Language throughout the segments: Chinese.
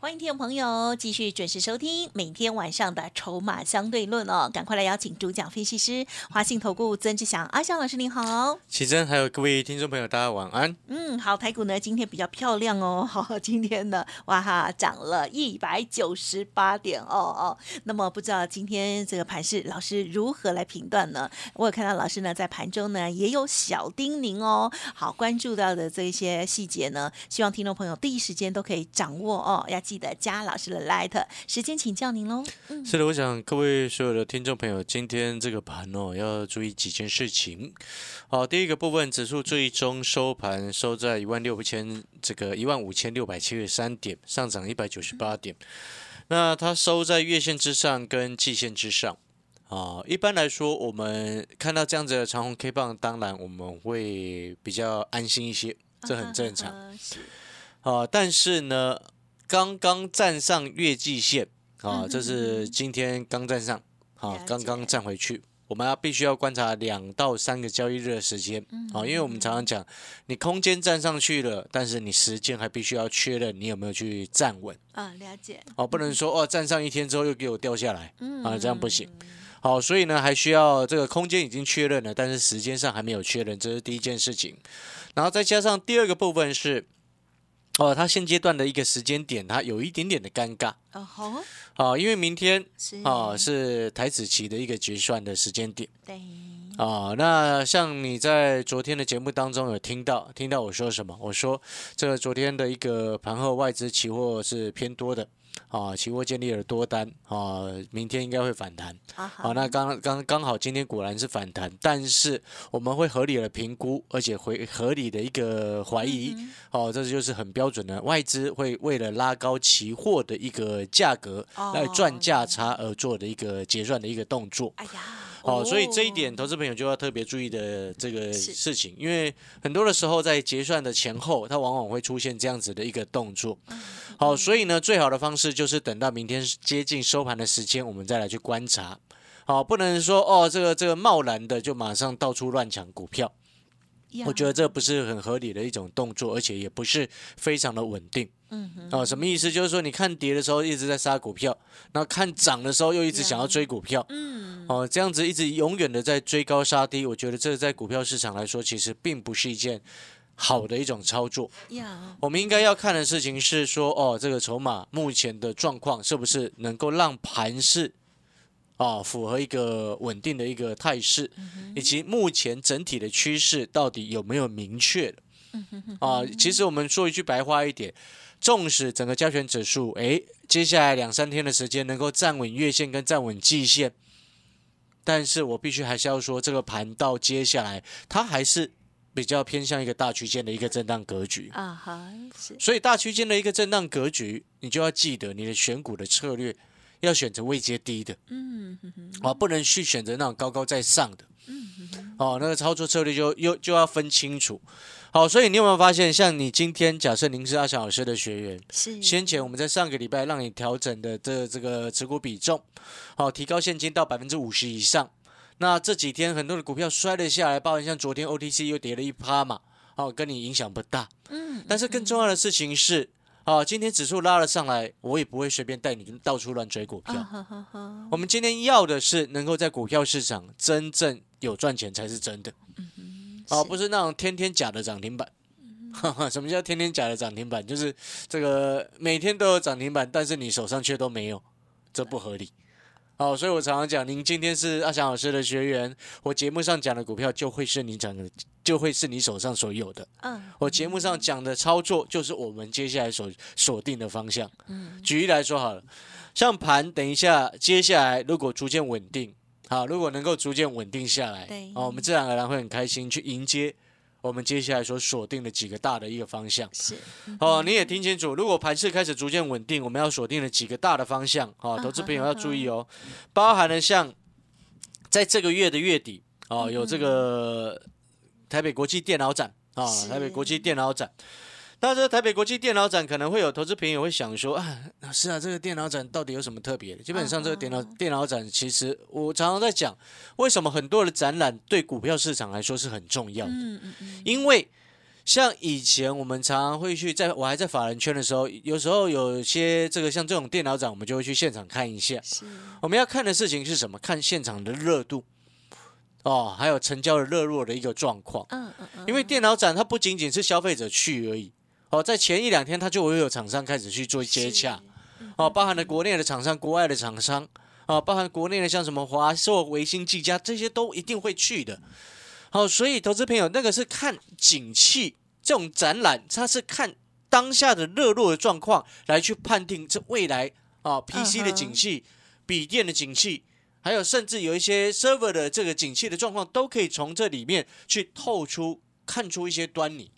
欢迎听众朋友继续准时收听每天晚上的筹码相对论哦，赶快来邀请主讲分析师华信投顾曾志祥阿祥老师您好，奇珍还有各位听众朋友大家晚安。嗯，好，台股呢今天比较漂亮哦，好，今天呢哇哈涨了一百九十八点哦哦，那么不知道今天这个盘势老师如何来评断呢？我有看到老师呢在盘中呢也有小叮咛哦，好，关注到的这一些细节呢，希望听众朋友第一时间都可以掌握哦，要。记得加老师的 light，时间请教您喽。嗯，是的，我想各位所有的听众朋友，今天这个盘哦，要注意几件事情。好，第一个部分，指数最终收盘收在一万六千这个一万五千六百七十三点，上涨一百九十八点。那它收在月线之上跟季线之上啊。一般来说，我们看到这样子的长红 K 棒，当然我们会比较安心一些，这很正常。啊，但是呢。刚刚站上月季线啊，这是今天刚站上啊，刚刚站回去。我们要必须要观察两到三个交易日的时间啊，因为我们常常讲，你空间站上去了，但是你时间还必须要确认你有没有去站稳啊，了解哦，不能说哦站上一天之后又给我掉下来啊，这样不行。好，所以呢还需要这个空间已经确认了，但是时间上还没有确认，这是第一件事情。然后再加上第二个部分是。哦，它现阶段的一个时间点，它有一点点的尴尬。哦因为明天哦是台子期的一个结算的时间点。对。啊，那像你在昨天的节目当中有听到听到我说什么？我说这个昨天的一个盘后外资期货是偏多的。啊，期货建立了多单啊，明天应该会反弹。好，那刚刚刚好今天果然是反弹，但是我们会合理的评估，而且会合理的一个怀疑。哦，这就是很标准的外资会为了拉高期货的一个价格来赚价差而做的一个结算的一个动作。哎呀。哦，所以这一点，投资朋友就要特别注意的这个事情，因为很多的时候在结算的前后，它往往会出现这样子的一个动作。好，所以呢，最好的方式就是等到明天接近收盘的时间，我们再来去观察。好，不能说哦，这个这个贸然的就马上到处乱抢股票。我觉得这不是很合理的一种动作，而且也不是非常的稳定。嗯什么意思？就是说，你看跌的时候一直在杀股票，然后看涨的时候又一直想要追股票。嗯，哦，这样子一直永远的在追高杀低，我觉得这在股票市场来说，其实并不是一件好的一种操作。呀，我们应该要看的事情是说，哦，这个筹码目前的状况是不是能够让盘势。啊，符合一个稳定的一个态势，以及目前整体的趋势到底有没有明确的？啊，其实我们说一句白话一点，纵使整个加权指数，哎，接下来两三天的时间能够站稳月线跟站稳季线，但是我必须还是要说，这个盘到接下来它还是比较偏向一个大区间的一个震荡格局啊，哈，所以大区间的一个震荡格局，你就要记得你的选股的策略。要选择位阶低的，嗯，哦，不能去选择那种高高在上的，嗯，哦，那个操作策略就又就要分清楚。好，所以你有没有发现，像你今天假设您是阿翔老师的学员，是先前我们在上个礼拜让你调整的这这个持股比重，好，提高现金到百分之五十以上。那这几天很多的股票摔了下来，包括像昨天 OTC 又跌了一趴嘛，哦，跟你影响不大，嗯，但是更重要的事情是。好，今天指数拉了上来，我也不会随便带你到处乱追股票。我们今天要的是能够在股票市场真正有赚钱才是真的。哦，不是那种天天假的涨停板。什么叫天天假的涨停板？就是这个每天都有涨停板，但是你手上却都没有，这不合理。好，所以我常常讲，您今天是阿翔老师的学员，我节目上讲的股票就会是你讲的。就会是你手上所有的。嗯，我节目上讲的操作，就是我们接下来所锁定的方向。嗯，举例来说好了，像盘，等一下，接下来如果逐渐稳定，好，如果能够逐渐稳定下来，对，哦，我们自然而然会很开心去迎接我们接下来所锁定的几个大的一个方向。是，哦，你也听清楚，如果盘势开始逐渐稳定，我们要锁定的几个大的方向，哦，投资朋友要注意哦，包含了像在这个月的月底，哦，有这个。台北国际电脑展啊，是台北国际电脑展。那这台北国际电脑展可能会有投资朋友会想说啊，老师啊，这个电脑展到底有什么特别的？基本上这个电脑、嗯电脑展，其实我常常在讲，为什么很多的展览对股票市场来说是很重要的，嗯嗯嗯，因为像以前我们常常会去，在我还在法人圈的时候，有时候有些这个像这种电脑展，我们就会去现场看一下。我们要看的事情是什么？看现场的热度哦，还有成交的热络的一个状况。嗯嗯嗯，因为电脑展它不仅仅是消费者去而已，哦，在前一两天它就会有厂商开始去做接洽，哦，包含了国内的厂商、国外的厂商，哦，包含国内的像什么华硕、维新、技嘉这些都一定会去的。好、所以投资朋友那个是看景气，这种展览它是看当下的热络的状况来去判定这未来啊、PC 的景气、笔电的景气。还有，甚至有一些 server 的这个景气的状况，都可以从这里面去透出、看出一些端倪。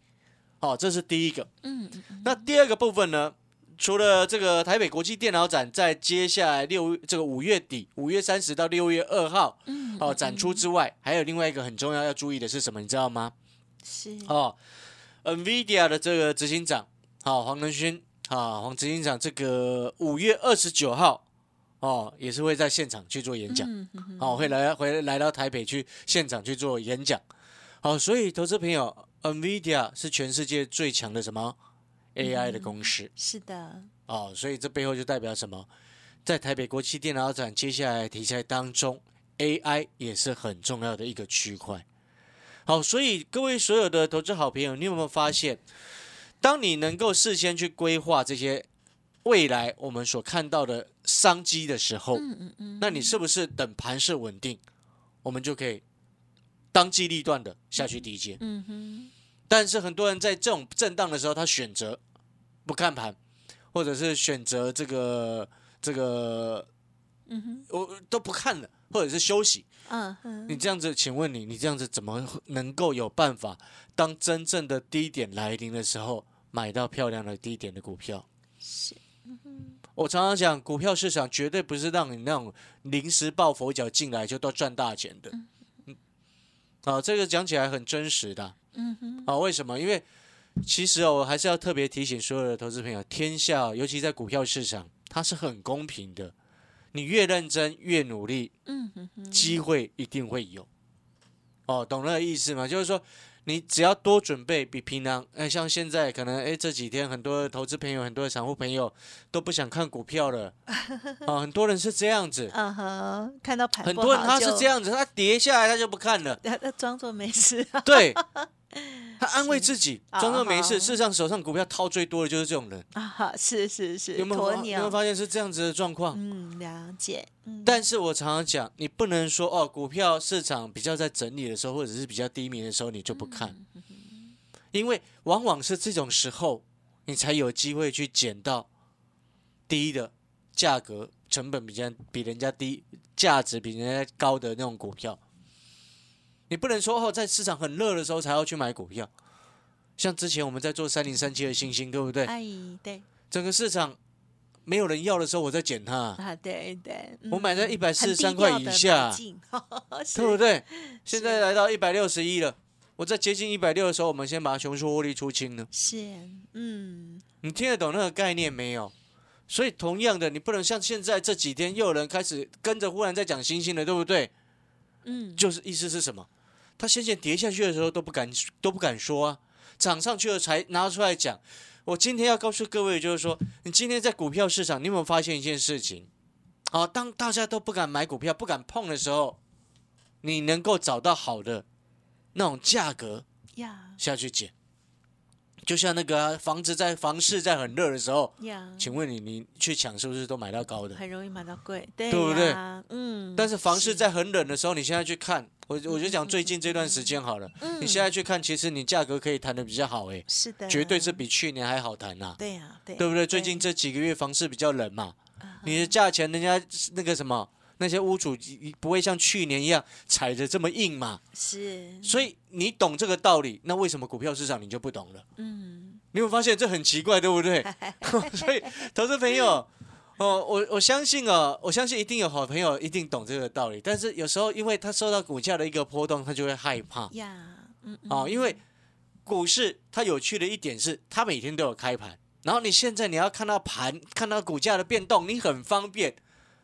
好、这是第一个。嗯那第二个部分呢？除了这个台北国际电脑展在接下来六这个五月底，五月三十到六月二号嗯哦展出之外，还有另外一个很重要要注意的是什么？你知道吗？是，哦，NVIDIA 的这个执行长，好、黄仁勋，啊，黄执行长，这个五月二十九号，哦，也是会在现场去做演讲，嗯嗯嗯好、会来回来到台北去现场去做演讲，好、所以投资朋友，NVIDIA 是全世界最强的什么 AI 的公司，是的，哦，所以这背后就代表什么？在台北国际电脑展接下来的题材当中，AI 也是很重要的一个区块。好，所以各位所有的投资好朋友，你有没有发现，当你能够事先去规划这些未来我们所看到的商机的时候，嗯嗯嗯，那你是不是等盘势稳定，我们就可以当机立断的下去低接？嗯哼，但是很多人在这种震荡的时候，他选择不看盘，或者是选择这个这个嗯哼，我都不看了，或者是休息。嗯哼，你这样子，请问你，你这样子怎么能够有办法，当真正的低点来临的时候，买到漂亮的低点的股票？是，我常常讲，股票市场绝对不是让你那种临时抱佛脚进来就都赚大钱的。嗯，啊，这个讲起来很真实的。嗯哼，啊，为什么？因为其实哦，我还是要特别提醒所有的投资朋友，天下尤其在股票市场，它是很公平的。你越认真，越努力，嗯哼哼，机会一定会有。哦，懂那个意思吗？就是说，你只要多准备，比平常，哎，像现在可能，哎，这几天很多投资朋友、很多的散户朋友都不想看股票了。啊，很多人是这样子，嗯哼，看到盘很多人他是这，样子，他跌下来他就不看了。他 他装作没事，对，他安慰自己，啊装作没事。事实上，手上股票套最多的就是这种人。啊，哈是是是，有没有鸵发有没有，发现是这样子的状况？嗯，了解，嗯，但是我常常讲，你不能说哦，股票市场比较在整理的时候，或者是比较低迷的时候，你就不看，嗯因为往往是这种时候，你才有机会去捡到低的价格、成本比较比人家低、价值比人家高的那种股票。你不能说哦，在市场很热的时候才要去买股票，像之前我们在做三零三七的星星，对不对？哎，对整个市场没有人要的时候，我在捡它。啊，对对，我买在一百四十三块以下 对不对？现在来到一百六十一了，我在接近一百六的时候，我们先把熊出获利出清了。是，嗯，你听得懂那个概念没有？所以同样的，你不能像现在这几天又有人开始跟着忽然在讲星星了，对不对？嗯，就是意思是什么？他先前跌下去的时候都不敢都不敢说啊，涨上去了才拿出来讲。我今天要告诉各位，就是说，你今天在股票市场，你有没有发现一件事情？好，当大家都不敢买股票、不敢碰的时候，你能够找到好的那种价格呀下去捡。就像那个啊、房子在房市在很热的时候，呀，请问你你去抢是不是都买到高的？很容易买到贵，对对不对？嗯，但是房市在很冷的时候，你现在去看，我我就讲最近这段时间好了，嗯你现在去看，其实你价格可以谈的比较好诶，是的，绝对是比去年还好谈呐、对呀，对对不对？最近这几个月房市比较冷嘛，啊你的价钱人家那个什么那些屋主不会像去年一样踩着这么硬嘛，是，所以你懂这个道理，那为什么股票市场你就不懂了？嗯，你有没有发现这很奇怪，对不对？所以投资朋友。哦，我我相信哦，我相信一定有好朋友一定懂这个道理，但是有时候因为他受到股价的一个波动，他就会害怕。呀，嗯啊，因为股市它有趣的一点是，它每天都有开盘，然后你现在你要看到盘，看到股价的变动，你很方便，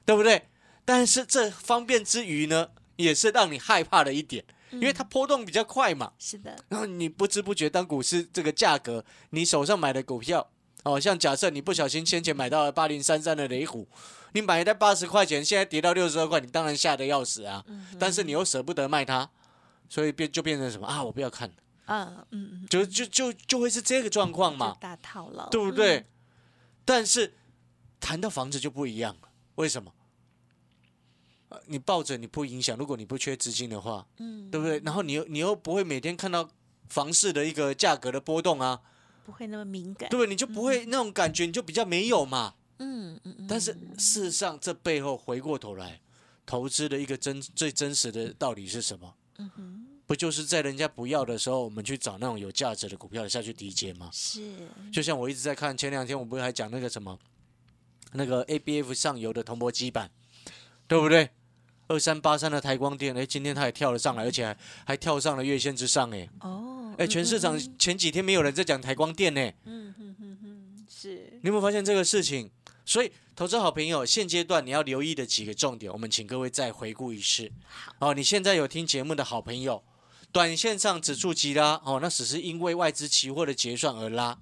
对不对？但是这方便之余呢，也是让你害怕的一点，因为它波动比较快嘛。是的，然后你不知不觉，当股市这个价格，你手上买的股票，哦，像假设你不小心先前买到了八零三三的雷虎，你买在八十块钱，现在跌到六十二块，你当然吓得要死啊。但是你又舍不得卖它，所以变就变成什么啊？我不要看了，嗯嗯嗯，就就就就会是这个状况嘛就，大套牢，对不对？但是谈到房子就不一样了，为什么？呃你抱着你不影响，如果你不缺资金的话，嗯？嗯，对不对？然后你又你又不会每天看到房市的一个价格的波动啊，不会那么敏感，对？你就不会那种感觉，你就比较没有嘛。嗯嗯嗯，但是事实上，这背后回过头来，投资的一个真最真实的道理是什么？嗯哼，不就是在人家不要的时候，我们去找那种有价值的股票下去低接吗？是，就像我一直在看，前两天我不是还讲那个什么，那个 ABF 上游的铜箔基板，对不对？二三八三的台光电，哎，今天它也跳了上来，而且还还跳上了月线之上，哎，哦，哎，全市场前几天没有人在讲台光电呢，嗯哼哼哼，是，你有没有发现这个事情？所以，投资好朋友，现阶段你要留意的几个重点，我们请各位再回顾一次。哦，你现在有听节目的好朋友，短线上指数急拉，哦，那只是因为外资期货的结算而拉。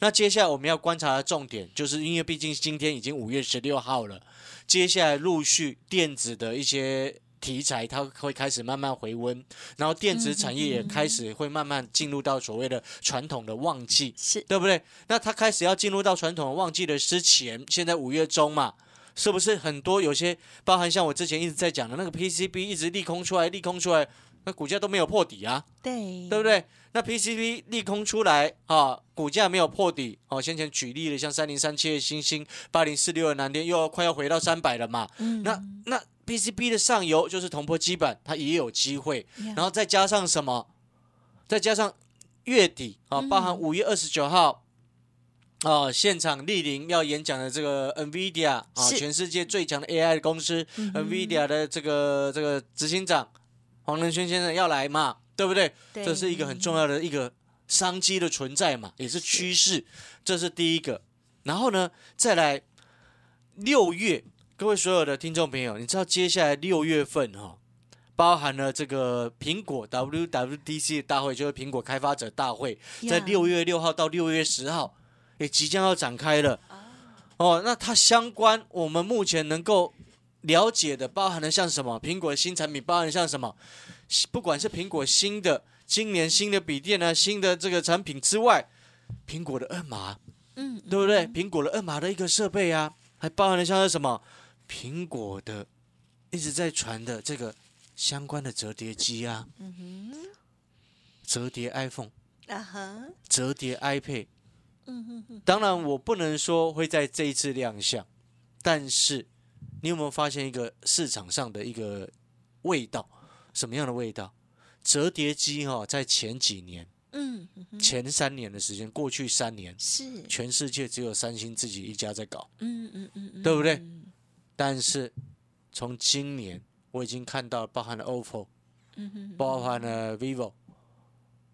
那接下来我们要观察的重点，就是因为毕竟今天已经五月十六号了，接下来陆续电子的一些题材，它会开始慢慢回温，然后电子产业也开始会慢慢进入到所谓的传统的旺季。是，对不对？那它开始要进入到传统的旺季的之前，现在五月中嘛，是不是很多有些包含像我之前一直在讲的那个 PCB 一直利空出来，利空出来，那股价都没有破底啊，对，对不对？那 PCB 利空出来啊，股价没有破底哦。先前举例的像三零三七的星星，八零四六的南电又要快要回到三百了嘛，嗯，那那 PCB 的上游就是铜箔基板，它也有机会，然然后再加上什么？再加上月底啊，包含五月二十九号。哦，现场莅临要演讲的这个 NVIDIA 啊，是全世界最强的 AI 公司、嗯 NVIDIA 的这个这个执行长黄仁勋先生要来嘛，对不对？对这是一个很重要的一个商机的存在嘛，也是趋势，这是第一个。然后呢，再来六月，各位所有的听众朋友，你知道接下来六月份哈、包含了这个苹果 WWDC 大会，就是苹果开发者大会，在六月六号到六月十号，也即将要展开了。啊哦，那它相关我们目前能够了解的，包含了像什么苹果的新产品，包含像什么，不管是苹果新的今年新的笔电呢，新的这个产品之外，苹果的二码，嗯，对不对？苹果的二码的一个设备啊，还包含了像是什么苹果的一直在传的这个相关的折叠机啊，嗯哼折叠 iPhone、啊哈，折叠 iPad。嗯哼哼，当然，我不能说会在这一次亮相，但是你有没有发现一个市场上的一个味道？什么样的味道？折叠机哈、在前几年、嗯嗯，前三年的时间，过去三年，是，全世界只有三星自己一家在搞，嗯嗯嗯嗯，对不对？嗯但是从今年我已经看到，包含了 OPPO，嗯哼，包含了 vivo，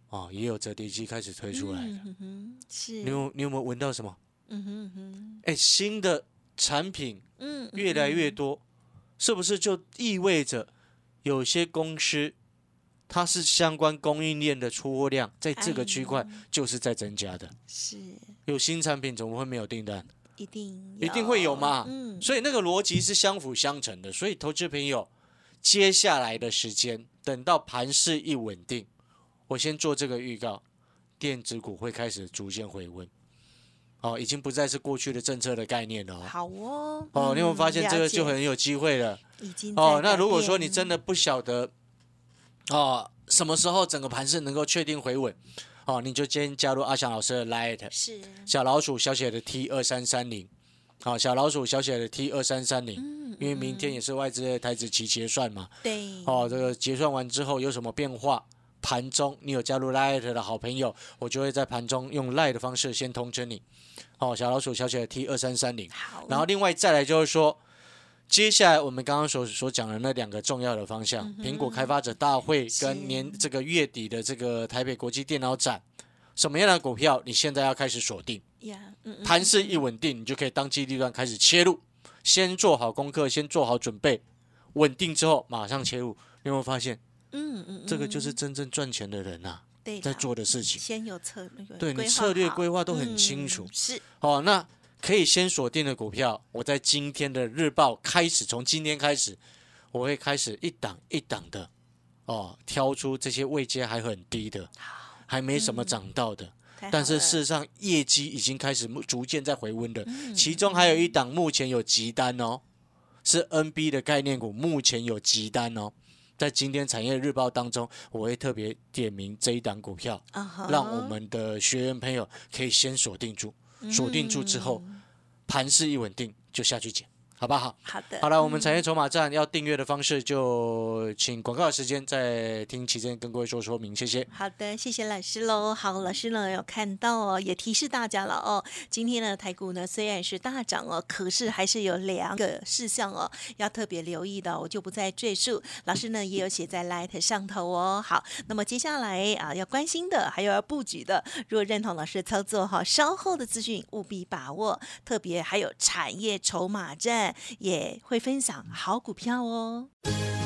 哦，也有折叠机开始推出来了。嗯哼哼，是，你有你有没有闻到什么？嗯哼哼，哎，新的产品嗯，越来越多，是不是就意味着有些公司它是相关供应链的出货量在这个区块就是在增加的？是有新产品怎么会没有订单？一定一定会有嘛嗯，所以那个逻辑是相辅相成的。所以投资朋友，接下来的时间等到盘势一稳定，我先做这个预告，电子股会开始逐渐回温。哦，已经不再是过去的政策的概念了哦。好哦，哦，你有没有发现这个就很有机会了？已经哦，那如果说你真的不晓得，哦，什么时候整个盘势能够确定回稳，哦，你就先加入阿翔老师的 Light 是小老鼠小写的 T 二三三零，好，小老鼠小写的 T 二三三零，嗯，因为明天也是外资的台子期结算嘛，对哦，这个结算完之后有什么变化？盘中你有加入 Light 的好朋友，我就会在盘中用 Light 的方式先通知你。哦，小老鼠小写的 T 二三三零。好，然后另外再来就是说，接下来我们刚刚所所讲的那两个重要的方向，苹果开发者大会跟年这个月底的这个台北国际电脑展，什么样的股票你现在要开始锁定？盘势一稳定，你就可以当机立断开始切入，先做好功课，先做好准备，稳定之后马上切入。你有没有发现，嗯嗯，这个就是真正赚钱的人呐、对在做的事情。先有策略，对你策略规划都很清楚。嗯是。哦，那可以先锁定的股票，我在今天的日报开始，从今天开始，我会开始一档一档的哦，挑出这些位阶还很低的，还没什么涨到的。但是事实上，业绩已经开始逐渐在回温的，嗯其中还有一档目前有急单哦，是 NB 的概念股，目前有急单哦。在今天产业日报当中，我会特别点名这一档股票，让我们的学员朋友可以先锁定住，锁定住之后，嗯。盘势一稳定就下去捡，好不好？好的，好了，我们产业筹码站要订阅的方式，就请广告时间再听期间跟各位做说明，谢谢。好的，谢谢老师喽。好，老师呢有看到哦，也提示大家了哦。今天呢，台股呢虽然是大涨哦，可是还是有两个事项哦要特别留意的，我就不再赘述。老师呢也有写在 Light 上头哦。好，那么接下来啊要关心的，还有要布局的，如果认同老师的操作哈，稍后的资讯务必把握。特别还有产业筹码站也会分享好股票哦。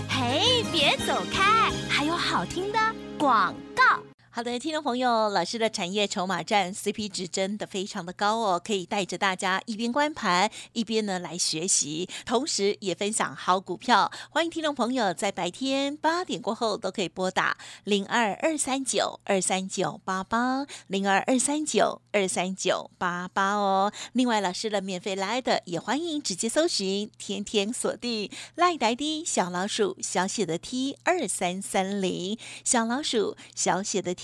嘿，别走开，还有好听的广告。好的，听众朋友，老师的产业筹码战 CP 值真的非常的高哦，可以带着大家一边观盘，一边呢来学习，同时也分享好股票。欢迎听众朋友在白天八点过后都可以拨打零二二三九二三九八八零二二三九二三九八八哦。另外，老师的免费来的也欢迎直接搜寻，天天锁定赖呆的小老鼠小写的 T 二三三零小老鼠小写的 T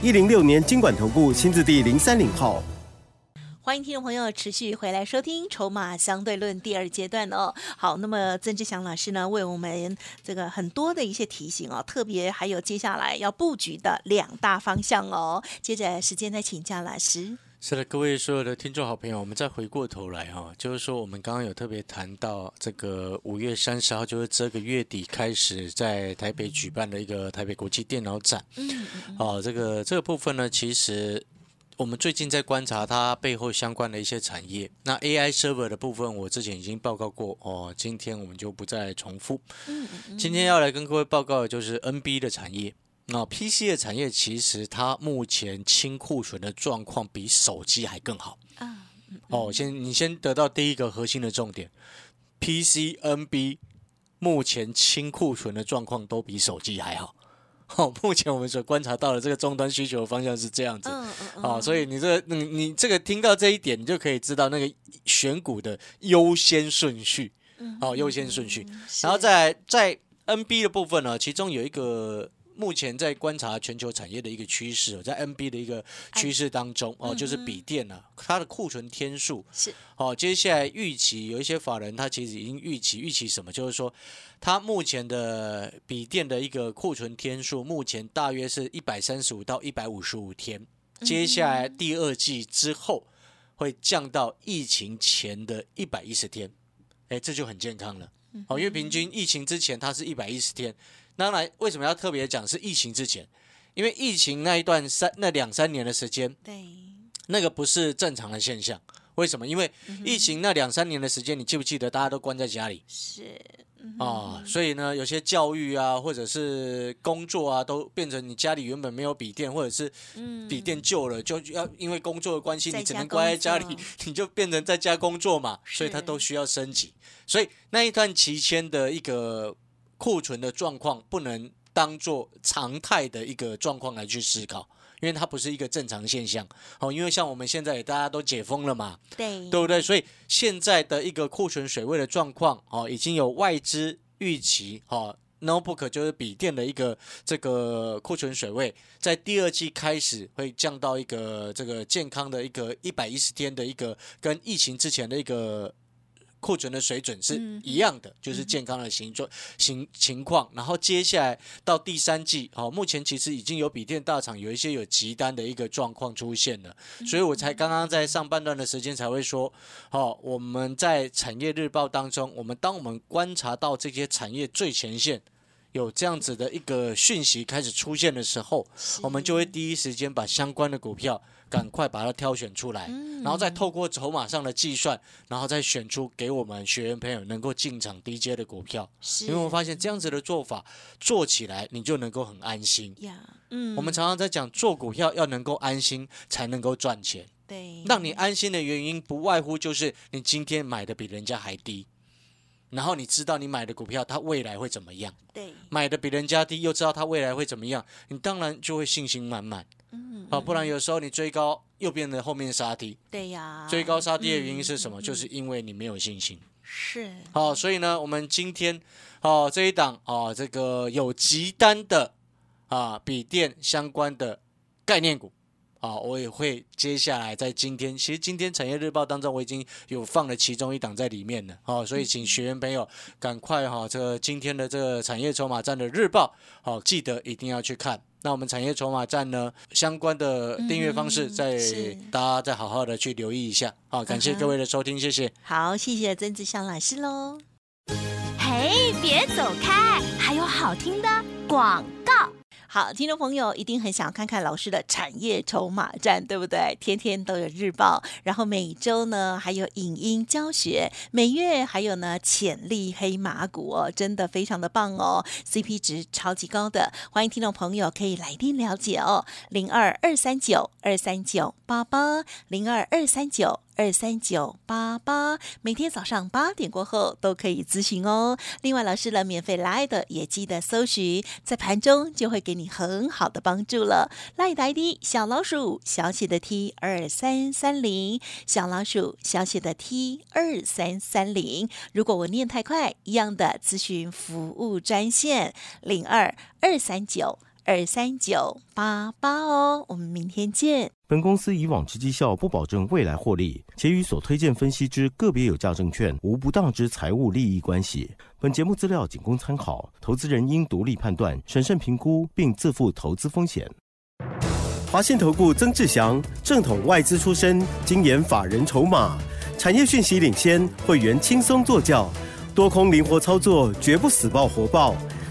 一零六年经管投顾新字第零三零号。欢迎听众朋友持续回来收听《筹码相对论》第二阶段哦。好，那么曾志祥老师呢，为我们这个很多的一些提醒哦，特别还有接下来要布局的两大方向哦。接着时间再请教老师。是的，各位所有的听众好朋友，我们再回过头来哈、就是说我们刚刚有特别谈到这个五月三十号，就是这个月底开始在台北举办的一个台北国际电脑展。嗯，哦，这个这个部分呢，其实我们最近在观察它背后相关的一些产业。那 AI server 的部分，我之前已经报告过哦，今天我们就不再重复。嗯嗯今天要来跟各位报告的就是 NB 的产业。那 PC 的产业其实它目前清库存的状况比手机还更好。啊，哦，先你先得到第一个核心的重点，PC、NB 目前清库存的状况都比手机还好。哦，目前我们所观察到的这个终端需求的方向是这样子。哦，所以你这你你这个听到这一点，你就可以知道那个选股的优先顺序。哦，优先顺序。然后在在 NB 的部分呢，其中有一个目前在观察全球产业的一个趋势哦，在 NB 的一个趋势当中哦，就是笔电啊，它的库存天数是。哦，接下来预期有一些法人他其实已经预期预期什么，就是说它目前的笔电的一个库存天数，目前大约是一百三十五到一百五十五天，接下来第二季之后会降到疫情前的一百一十天，哎，这就很健康了。哦，因为平均疫情之前它是一百一十天，当然为什么要特别讲是疫情之前？因为疫情那一段三那两三年的时间，对，那个不是正常的现象。为什么？因为疫情那两三年的时间，你记不记得大家都关在家里是啊？所以呢，有些教育啊，或者是工作啊，都变成你家里原本没有笔电，或者是笔电旧了，就要因为工作的关系，你只能关在家里，你就变成在家工作嘛，所以它都需要升级。所以那一段期间的一个库存的状况，不能当做常态的一个状况来去思考。因为它不是一个正常现象。哦，因为像我们现在大家都解封了嘛，对对不对？所以现在的一个库存水位的状况，哦，已经有外资预期，哦。Notebook 就是笔电的一个这个库存水位，在第二季开始会降到一个这个健康的一个一百一十天的一个跟疫情之前的一个库存的水准是一样的，就是健康的形状形情况。然后接下来到第三季，哦，目前其实已经有笔电大厂有一些有急单的一个状况出现了，所以我才刚刚在上半段的时间才会说，哦，我们在产业日报当中，我们当我们观察到这些产业最前线。有这样子的一个讯息开始出现的时候，我们就会第一时间把相关的股票赶快把它挑选出来，然后再透过筹码上的计算，然后再选出给我们学员朋友能够进场低阶的股票。因为我发现这样子的做法做起来，你就能够很安心呀。嗯，我们常常在讲做股票要能够安心才能够赚钱。对，让你安心的原因不外乎就是你今天买的比人家还低。然后你知道你买的股票它未来会怎么样？对，买的比人家低，又知道它未来会怎么样，你当然就会信心满满。嗯，啊，不然有时候你追高又变得后面杀低。对呀，追高杀低的原因是什么？就是因为你没有信心。是。好，所以呢，我们今天哦这一档哦这个有极单的啊笔电相关的概念股。啊，我也会接下来在今天，其实今天产业日报当中我已经有放了其中一档在里面了，哦，所以请学员朋友赶快哈，这个今天的这个产业筹码站的日报，好，记得一定要去看。那我们产业筹码站呢相关的订阅方式，再大家再好好的去留意一下。好，感谢各位的收听，谢谢。好，谢谢曾志祥老师喽。嘿，别走开，还有好听的广告。好，听众朋友一定很想看看老师的产业筹码战，对不对？天天都有日报，然后每周呢还有影音教学，每月还有呢潜力黑马股哦，真的非常的棒哦，CP 值超级高的，欢迎听众朋友可以来电了解哦，零二二三九二三九八八零二二三九。二三九八八，每天早上八点过后都可以咨询哦。另外，老师的免费来的也记得搜寻，在盘中就会给你很好的帮助了。来的 ID 小老鼠小写的 T 二三三零，小老鼠小写的 T 二三三零。如果我念太快，一样的咨询服务专线零二二三九二三九八八哦。我们明天见。本公司以往之绩效不保证未来获利，且与所推荐分析之个别有价证券无不当之财务利益关系。本节目资料仅供参考，投资人应独立判断、审慎评估，并自负投资风险。华信投顾曾志祥，正统外资出身，精研法人筹码，产业讯息领先，会员轻松做教，多空灵活操作，绝不死爆活爆，